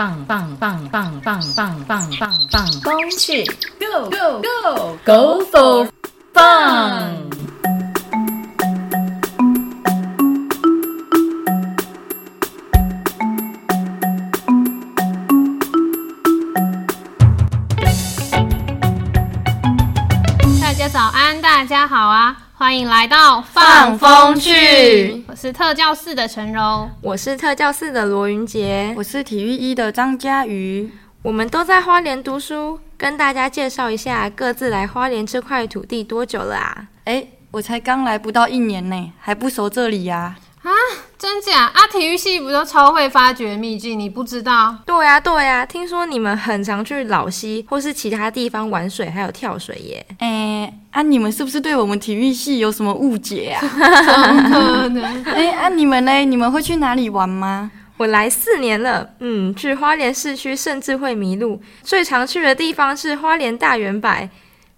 棒棒棒棒棒棒棒棒棒，风去 Go Go Go Go for fun！大家早安，大家好啊！欢迎来到放风去，我是特教室的陈柔。我是特教室的罗云杰，我是体育一的张佳瑜，我们都在花莲读书，跟大家介绍一下各自来花莲这块土地多久了啊？哎，我才刚来不到一年呢，还不熟这里呀、啊，真假啊？体育系不都超会发掘秘境？你不知道？对呀、对呀、听说你们很常去老溪或是其他地方玩水，还有跳水耶。哎，啊，你们是不是对我们体育系有什么误解啊？可能哎，啊，你们嘞？你们会去哪里玩吗？我来四年了，嗯，去花莲市区甚至会迷路，最常去的地方是花莲大圆柏。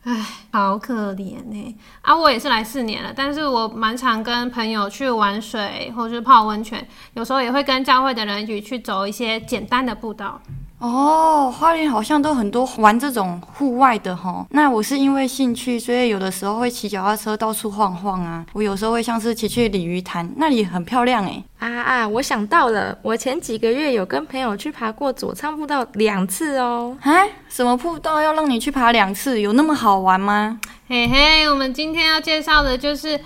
唉，好可怜呢、啊！我也是来四年了，但是我蛮常跟朋友去玩水，或是泡温泉，有时候也会跟教会的人一起去走一些简单的步道。哦，花莲好像都很多玩这种户外的哈。那我是因为兴趣，所以有的时候会骑脚踏车到处晃晃啊。我有时候会像是骑去鲤鱼潭，那里很漂亮哎。啊啊！我想到了，我前几个月有跟朋友去爬过左仓步道两次哦。啊，什么步道要让你去爬两次？有那么好玩吗？嘿嘿，我们今天要介绍的就是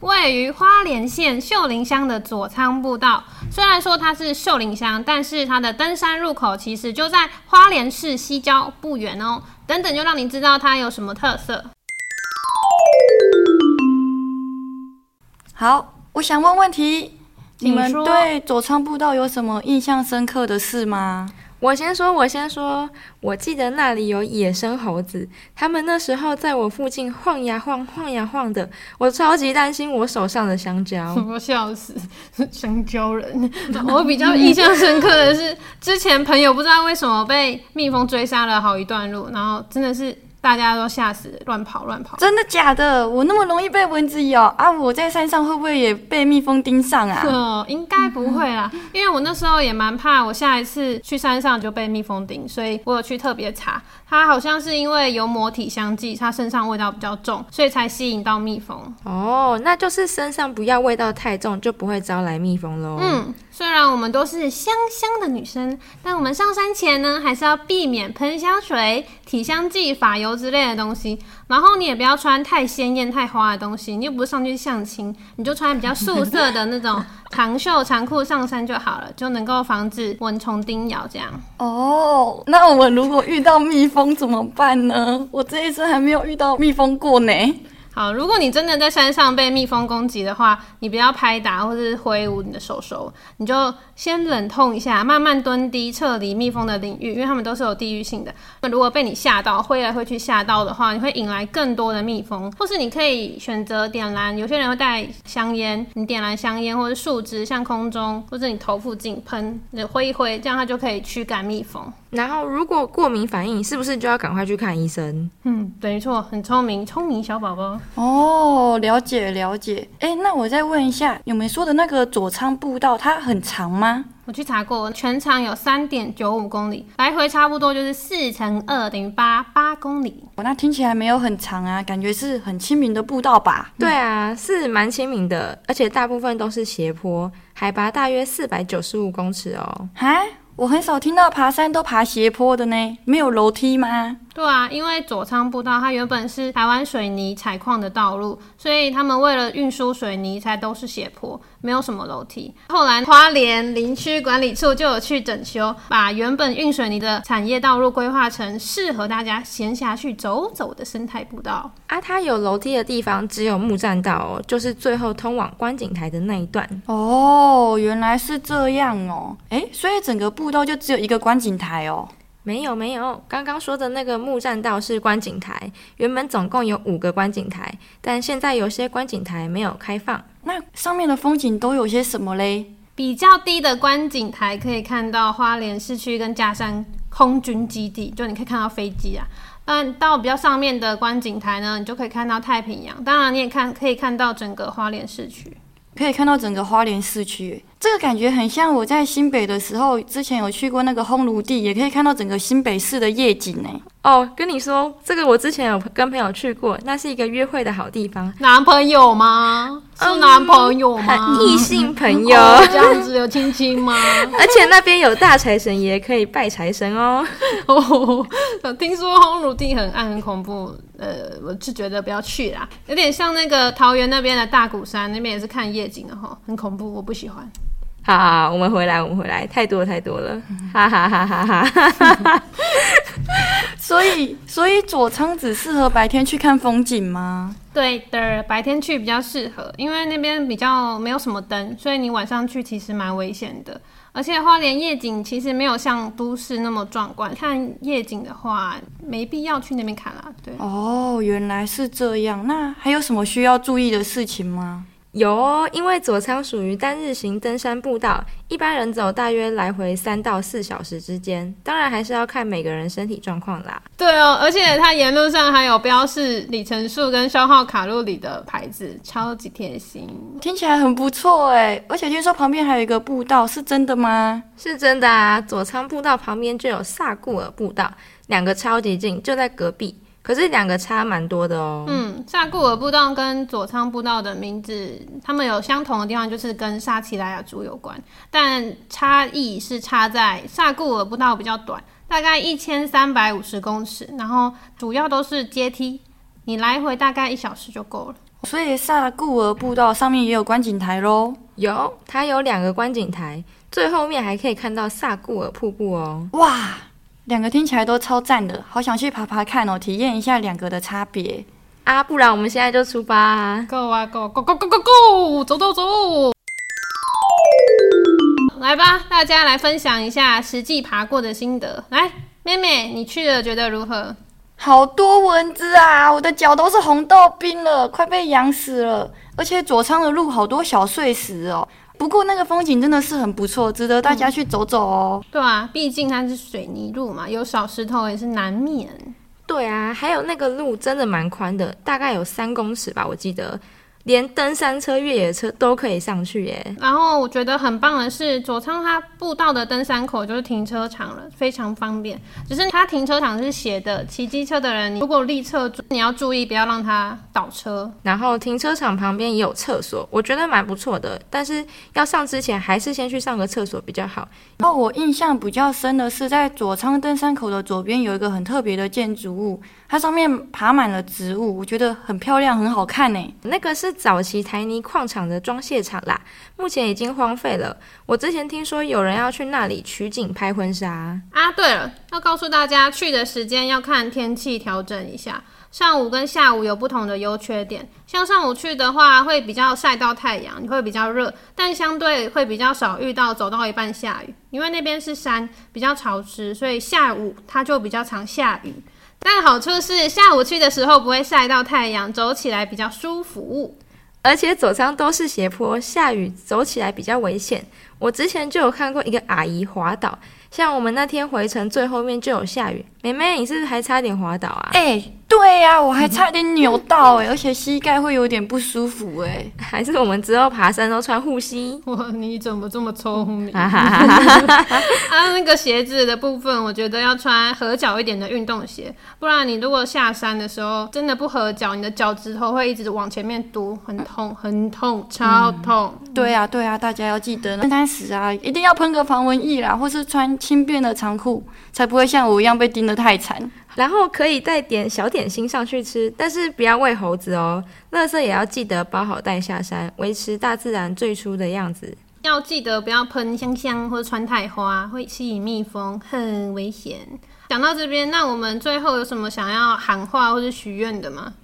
位于花莲县秀林乡的左仓步道。虽然说它是秀林乡，但是它的登山入口其实就在花莲市西郊不远哦。等等，就让你知道它有什么特色。好，我想问问题，你们对左仓步道有什么印象深刻的事吗？我先说，我先说，我记得那里有野生猴子，他们那时候在我附近晃呀晃、晃呀晃的，我超级担心我手上的香蕉。我笑死，香蕉人。我比较印象深刻的是，之前朋友不知道为什么被蜜蜂追杀了好一段路，然后真的是大家都吓死，乱跑乱跑。真的假的？我那么容易被蚊子咬啊！我在山上会不会也被蜜蜂叮上啊？哦，应该不会啦，因为我那时候也蛮怕，我下一次去山上就被蜜蜂叮，所以我有去特别查，它好像是因为有抹体相继，它身上味道比较重，所以才吸引到蜜蜂。哦，那就是身上不要味道太重，就不会招来蜜蜂喽。嗯，虽然我们都是香香的女生，但我们上山前呢，还是要避免喷香水、体香剂、发油之类的东西。然后你也不要穿太鲜艳、太花的东西，你又不是上去相亲，你就穿比较素色的那种长袖长裤上山就好了，就能够防止蚊虫叮咬。这样，哦，那我们如果遇到蜜蜂怎么办呢？我这一次还没有遇到蜜蜂过呢。好，如果你真的在山上被蜜蜂攻击的话，你不要拍打或是挥舞你的手手，你就先冷痛一下，慢慢蹲低，撤离蜜蜂的领域，因为它们都是有地域性的。那如果被你吓到，挥来挥去吓到的话，你会引来更多的蜜蜂，或是你可以选择点燃，有些人会带香烟，你点燃香烟或者树枝向空中或者你头附近喷，你挥一挥，这样它就可以驱赶蜜蜂。然后如果过敏反应，是不是就要赶快去看医生？嗯，没错，很聪明，聪明小宝宝。哦，了解了解。哎，那我再问一下，你们说的那个左仓步道，它很长吗？我去查过，全长有三点九五公里，来回差不多就是四乘二等于八，八公里。哦，那听起来没有很长啊，感觉是很亲民的步道吧？对啊，是蛮亲民的，而且大部分都是斜坡，海拔大约四百九十五公尺哦。哈，我很少听到爬山都爬斜坡的呢，没有楼梯吗？对啊，因为左仓步道它原本是台湾水泥采矿的道路，所以他们为了运输水泥才都是斜坡，没有什么楼梯。后来花莲林区管理处就有去整修，把原本运水泥的产业道路规划成适合大家闲暇去走走的生态步道。啊，它有楼梯的地方只有木栈道哦，就是最后通往观景台的那一段。哦，原来是这样哦。诶，所以整个步道就只有一个观景台哦。没有没有，刚刚说的那个木栈道是观景台，原本总共有五个观景台，但现在有些观景台没有开放。那上面的风景都有些什么嘞？比较低的观景台可以看到花莲市区跟嘉山空军基地，就你可以看到飞机啊。但到比较上面的观景台呢，你就可以看到太平洋，当然你也看可以看到整个花莲市区。可以看到整个花莲市区，这个感觉很像我在新北的时候，之前有去过那个烘炉地，也可以看到整个新北市的夜景呢。哦，跟你说，这个我之前有跟朋友去过，那是一个约会的好地方。男朋友吗？是男朋友吗？异性朋友、哦这样子有亲亲吗？而且那边有大财神爷可以拜财神哦。哦，听说烘炉地很暗很恐怖，呃，我是觉得不要去啦，有点像那个桃园那边的大鼓山那边也是看夜景的哈，很恐怖，我不喜欢。好好好，我们回来，我们回来，太多太多了，哈哈哈哈哈哈。所以，所以左仓只适合白天去看风景吗？对的，白天去比较适合，因为那边比较没有什么灯，所以你晚上去其实蛮危险的。而且花莲夜景其实没有像都市那么壮观，看夜景的话没必要去那边看啦。对，哦，原来是这样。那还有什么需要注意的事情吗？有哦，因为左仓属于单日行登山步道，一般人走大约来回三到四小时之间，当然还是要看每个人身体状况啦。对哦，而且它沿路上还有标示里程数跟消耗卡路里的牌子，超级贴心。听起来很不错哎，而且听说旁边还有一个步道，是真的吗？是真的啊，左仓步道旁边就有萨固尔步道，两个超级近，就在隔壁。可是两个差蛮多的哦。嗯，萨固尔步道跟佐仓步道的名字，他们有相同的地方，就是跟萨奇莱雅族有关，但差异是差在萨固尔步道比较短，大概一千三百五十公尺，然后主要都是阶梯，你来回大概一小时就够了。所以萨固尔步道上面也有观景台喽。有，它有两个观景台，最后面还可以看到萨固尔瀑布哦。哇，两个听起来都超赞的，好想去爬爬看哦，体验一下两个的差别。啊，不然我们现在就出发啊！Go 啊 Go Go Go Go Go Go，走走走！来吧，大家来分享一下实际爬过的心得。来，妹妹，你去了觉得如何？好多蚊子啊！我的脚都是红豆冰了，快被痒死了。而且左仓的路好多小碎石哦。不过那个风景真的是很不错，值得大家去走走哦。对啊，毕竟它是水泥路嘛，有小石头也是难免。对啊，还有那个路真的蛮宽的，大概有三公尺吧，我记得。连登山车、越野车都可以上去耶。然后我觉得很棒的是，佐仓它步道的登山口就是停车场了，非常方便。只是它停车场是斜的，骑机车的人如果立侧，你要注意不要让它倒车。然后停车场旁边也有厕所，我觉得蛮不错的。但是要上之前，还是先去上个厕所比较好。然后我印象比较深的是，在佐仓登山口的左边有一个很特别的建筑物，它上面爬满了植物，我觉得很漂亮，很好看呢。那个是早期台泥矿场的装卸场啦，目前已经荒废了。我之前听说有人要去那里取景拍婚纱。啊，对了，要告诉大家，去的时间要看天气调整一下。上午跟下午有不同的优缺点，像上午去的话，会比较晒到太阳，你会比较热，但相对会比较少遇到走到一半下雨，因为那边是山，比较潮湿，所以下午它就比较常下雨。但好处是下午去的时候不会晒到太阳，走起来比较舒服。而且左仓都是斜坡，下雨走起来比较危险。我之前就有看过一个阿姨滑倒，像我们那天回程最后面就有下雨，妹妹你是不是还差点滑倒啊？哎、对呀、我还差点扭到哎、而且膝盖会有点不舒服哎、还是我们之后爬山都穿护膝？哇，你怎么这么聪明？哈哈哈哈哈哈！啊，那个鞋子的部分，我觉得要穿合脚一点的运动鞋，不然你如果下山的时候真的不合脚，你的脚趾头会一直往前面嘟，很痛，很痛，超痛。对啊，对啊，大家要记得登山时啊，一定要喷个防蚊液啦，或是穿轻便的长裤，才不会像我一样被叮得太惨。然后可以带点小点心上去吃，但是不要喂猴子哦。垃圾也要记得包好带下山，维持大自然最初的样子。要记得不要喷香香或者穿太花，会吸引蜜蜂，很危险。讲到这边，那我们最后有什么想要喊话或者许愿的吗？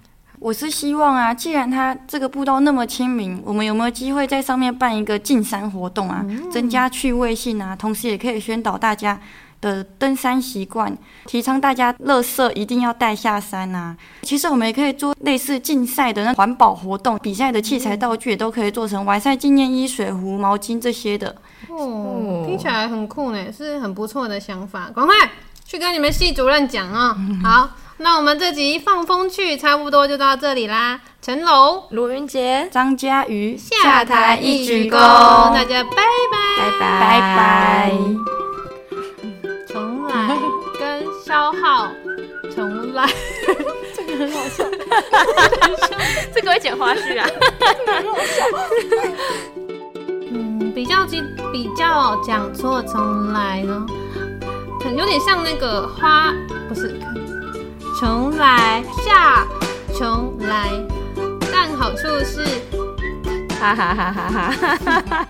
我是希望啊，既然它这个步道那么亲民，我们有没有机会在上面办一个进山活动啊，增加趣味性啊，同时也可以宣导大家的登山习惯，提倡大家垃圾一定要带下山啊。其实我们也可以做类似竞赛的那环保活动，比赛的器材道具也都可以做成完赛纪念衣、水壶、毛巾这些的。哦，听起来很酷呢，是很不错的想法，赶快去跟你们系主任讲啊、好，那我们这集放风去差不多就到这里啦。陈龙。卢云杰，张嘉瑜。下台一鞠躬，大家拜拜。拜拜。拜拜。重来 这个很好笑。这个会剪花絮啊。嗯，比较机比较讲错重来呢，可能有点像那个花，不是重来下重来，但好处是哈哈哈哈哈哈哈。